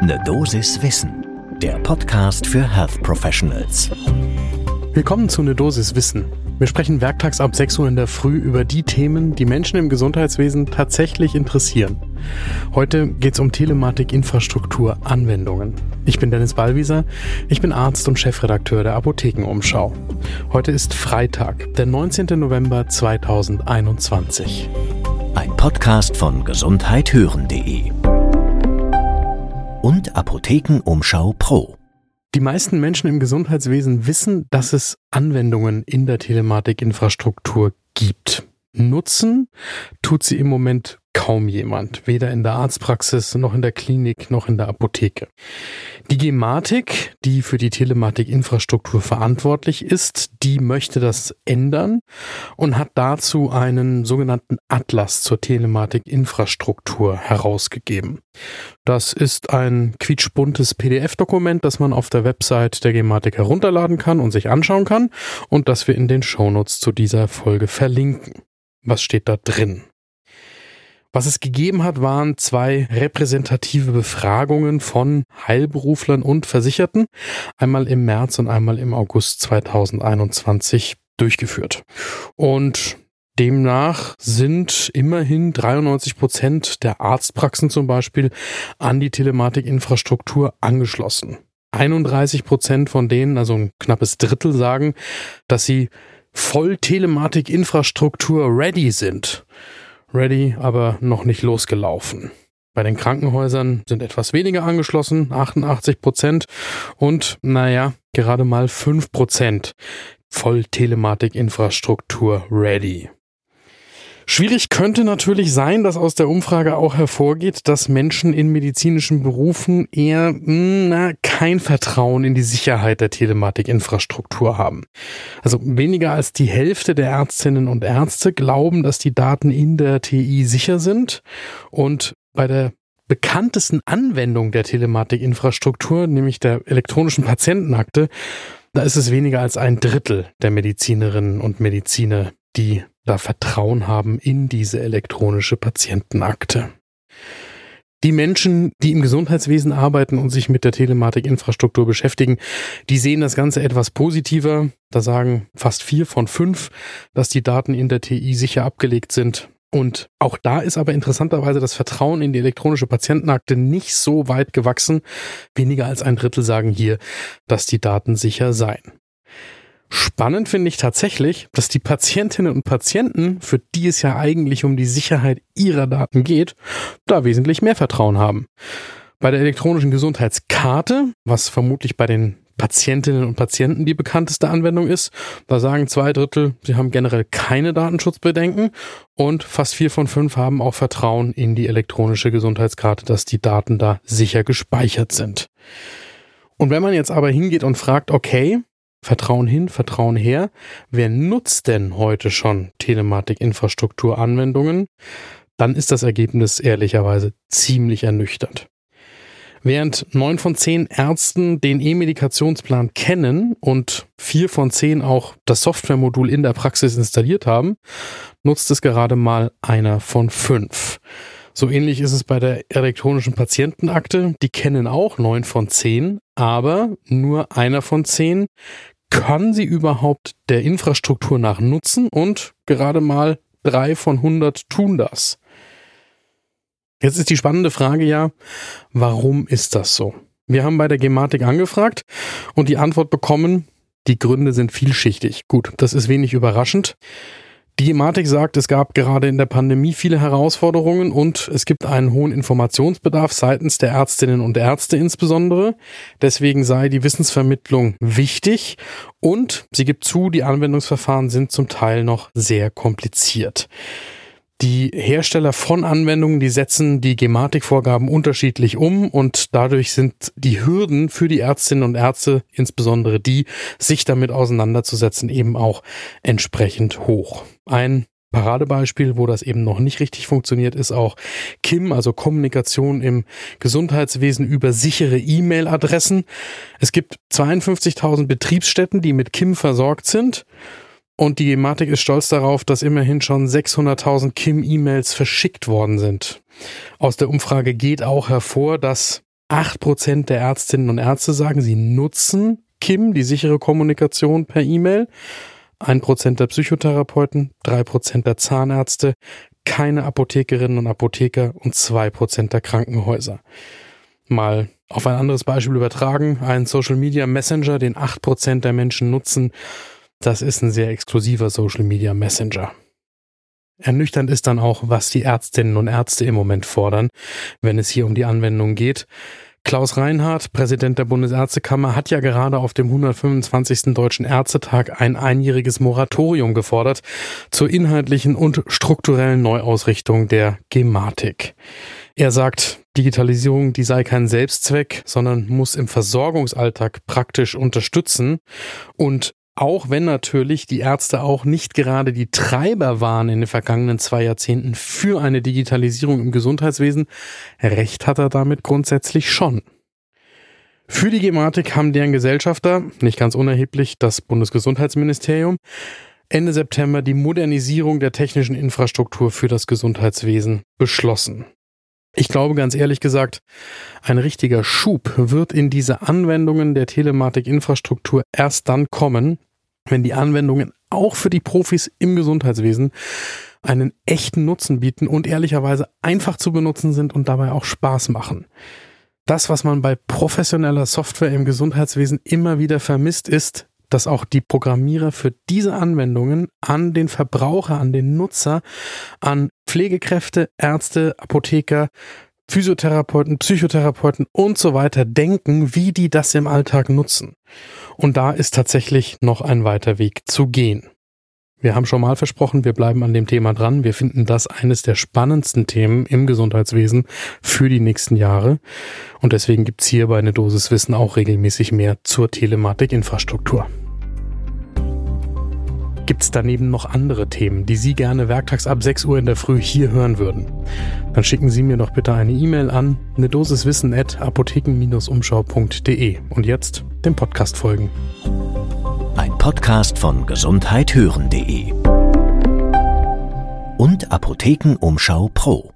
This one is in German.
Ne Dosis Wissen, der Podcast für Health Professionals. Willkommen zu Ne Dosis Wissen. Wir sprechen werktags ab 6 Uhr in der Früh über die Themen, die Menschen im Gesundheitswesen tatsächlich interessieren. Heute geht es um Telematik-Infrastruktur-Anwendungen. Ich bin Dennis Ballwieser, ich bin Arzt und Chefredakteur der Apothekenumschau. Heute ist Freitag, der 19. November 2021. Ein Podcast von gesundheithören.de und Apothekenumschau Pro. Die meisten Menschen im Gesundheitswesen wissen, dass es Anwendungen in der Telematikinfrastruktur gibt. Nutzen tut sie im Moment kaum jemand, weder in der Arztpraxis noch in der Klinik noch in der Apotheke. Die Gematik, die für die Telematikinfrastruktur verantwortlich ist, die möchte das ändern und hat dazu einen sogenannten Atlas zur Telematikinfrastruktur herausgegeben. Das ist ein quietschbuntes PDF-Dokument, das man auf der Website der Gematik herunterladen kann und sich anschauen kann und das wir in den Shownotes zu dieser Folge verlinken. Was steht da drin? Was es gegeben hat, waren zwei repräsentative Befragungen von Heilberuflern und Versicherten, einmal im März und einmal im August 2021 durchgeführt. Und Demnach sind immerhin 93 Prozent der Arztpraxen zum Beispiel an die Telematikinfrastruktur angeschlossen. 31 Prozent von denen, also ein knappes Drittel, sagen, dass sie voll Telematikinfrastruktur ready sind ready, aber noch nicht losgelaufen. Bei den Krankenhäusern sind etwas weniger angeschlossen, 88 Prozent und naja, gerade mal 5 Prozent voll Telematikinfrastruktur ready. Schwierig könnte natürlich sein, dass aus der Umfrage auch hervorgeht, dass Menschen in medizinischen Berufen eher hm, na, kein Vertrauen in die Sicherheit der Telematikinfrastruktur haben. Also weniger als die Hälfte der Ärztinnen und Ärzte glauben, dass die Daten in der TI sicher sind und bei der bekanntesten Anwendung der Telematikinfrastruktur, nämlich der elektronischen Patientenakte, da ist es weniger als ein Drittel der Medizinerinnen und Mediziner, die da Vertrauen haben in diese elektronische Patientenakte. Die Menschen, die im Gesundheitswesen arbeiten und sich mit der Telematikinfrastruktur beschäftigen, die sehen das Ganze etwas positiver. Da sagen fast vier von fünf, dass die Daten in der TI sicher abgelegt sind. Und auch da ist aber interessanterweise das Vertrauen in die elektronische Patientenakte nicht so weit gewachsen. Weniger als ein Drittel sagen hier, dass die Daten sicher seien. Spannend finde ich tatsächlich, dass die Patientinnen und Patienten, für die es ja eigentlich um die Sicherheit ihrer Daten geht, da wesentlich mehr Vertrauen haben. Bei der elektronischen Gesundheitskarte, was vermutlich bei den Patientinnen und Patienten die bekannteste Anwendung ist. Da sagen zwei Drittel, sie haben generell keine Datenschutzbedenken und fast vier von fünf haben auch Vertrauen in die elektronische Gesundheitskarte, dass die Daten da sicher gespeichert sind. Und wenn man jetzt aber hingeht und fragt, okay, Vertrauen hin, Vertrauen her. Wer nutzt denn heute schon Telematik-Infrastruktur-Anwendungen? Dann ist das Ergebnis ehrlicherweise ziemlich ernüchternd. Während neun von zehn Ärzten den E-Medikationsplan kennen und vier von zehn auch das Softwaremodul in der Praxis installiert haben, nutzt es gerade mal einer von fünf. So ähnlich ist es bei der elektronischen Patientenakte. Die kennen auch neun von zehn, aber nur einer von zehn kann sie überhaupt der Infrastruktur nach nutzen und gerade mal drei von hundert tun das. Jetzt ist die spannende Frage ja, warum ist das so? Wir haben bei der Gematik angefragt und die Antwort bekommen, die Gründe sind vielschichtig. Gut, das ist wenig überraschend. Die Gematik sagt, es gab gerade in der Pandemie viele Herausforderungen und es gibt einen hohen Informationsbedarf seitens der Ärztinnen und Ärzte insbesondere. Deswegen sei die Wissensvermittlung wichtig und sie gibt zu, die Anwendungsverfahren sind zum Teil noch sehr kompliziert. Die Hersteller von Anwendungen, die setzen die Gematikvorgaben unterschiedlich um und dadurch sind die Hürden für die Ärztinnen und Ärzte, insbesondere die, sich damit auseinanderzusetzen, eben auch entsprechend hoch. Ein Paradebeispiel, wo das eben noch nicht richtig funktioniert, ist auch KIM, also Kommunikation im Gesundheitswesen über sichere E-Mail-Adressen. Es gibt 52.000 Betriebsstätten, die mit KIM versorgt sind. Und die Gematik ist stolz darauf, dass immerhin schon 600.000 KIM-E-Mails verschickt worden sind. Aus der Umfrage geht auch hervor, dass 8% der Ärztinnen und Ärzte sagen, sie nutzen KIM, die sichere Kommunikation per E-Mail. 1% der Psychotherapeuten, 3% der Zahnärzte, keine Apothekerinnen und Apotheker und 2% der Krankenhäuser. Mal auf ein anderes Beispiel übertragen, ein Social Media Messenger, den 8% der Menschen nutzen, das ist ein sehr exklusiver Social Media Messenger. Ernüchternd ist dann auch, was die Ärztinnen und Ärzte im Moment fordern, wenn es hier um die Anwendung geht. Klaus Reinhardt, Präsident der Bundesärztekammer, hat ja gerade auf dem 125. Deutschen Ärztetag ein einjähriges Moratorium gefordert zur inhaltlichen und strukturellen Neuausrichtung der Gematik. Er sagt, Digitalisierung, die sei kein Selbstzweck, sondern muss im Versorgungsalltag praktisch unterstützen und auch wenn natürlich die Ärzte auch nicht gerade die Treiber waren in den vergangenen zwei Jahrzehnten für eine Digitalisierung im Gesundheitswesen, recht hat er damit grundsätzlich schon. Für die Gematik haben deren Gesellschafter, nicht ganz unerheblich das Bundesgesundheitsministerium, Ende September die Modernisierung der technischen Infrastruktur für das Gesundheitswesen beschlossen. Ich glaube ganz ehrlich gesagt, ein richtiger Schub wird in diese Anwendungen der Telematik-Infrastruktur erst dann kommen, wenn die Anwendungen auch für die Profis im Gesundheitswesen einen echten Nutzen bieten und ehrlicherweise einfach zu benutzen sind und dabei auch Spaß machen. Das, was man bei professioneller Software im Gesundheitswesen immer wieder vermisst, ist, dass auch die Programmierer für diese Anwendungen an den Verbraucher, an den Nutzer, an Pflegekräfte, Ärzte, Apotheker, Physiotherapeuten, Psychotherapeuten und so weiter denken, wie die das im Alltag nutzen. Und da ist tatsächlich noch ein weiter Weg zu gehen. Wir haben schon mal versprochen, wir bleiben an dem Thema dran. Wir finden das eines der spannendsten Themen im Gesundheitswesen für die nächsten Jahre. Und deswegen gibt's hier bei eine Dosis Wissen auch regelmäßig mehr zur Telematikinfrastruktur. Gibt es daneben noch andere Themen, die Sie gerne werktags ab 6 Uhr in der Früh hier hören würden? Dann schicken Sie mir doch bitte eine E-Mail an eine Dosis Wissen at apotheken-umschau.de und jetzt dem Podcast folgen. Ein Podcast von gesundheithören.de und Apothekenumschau Pro.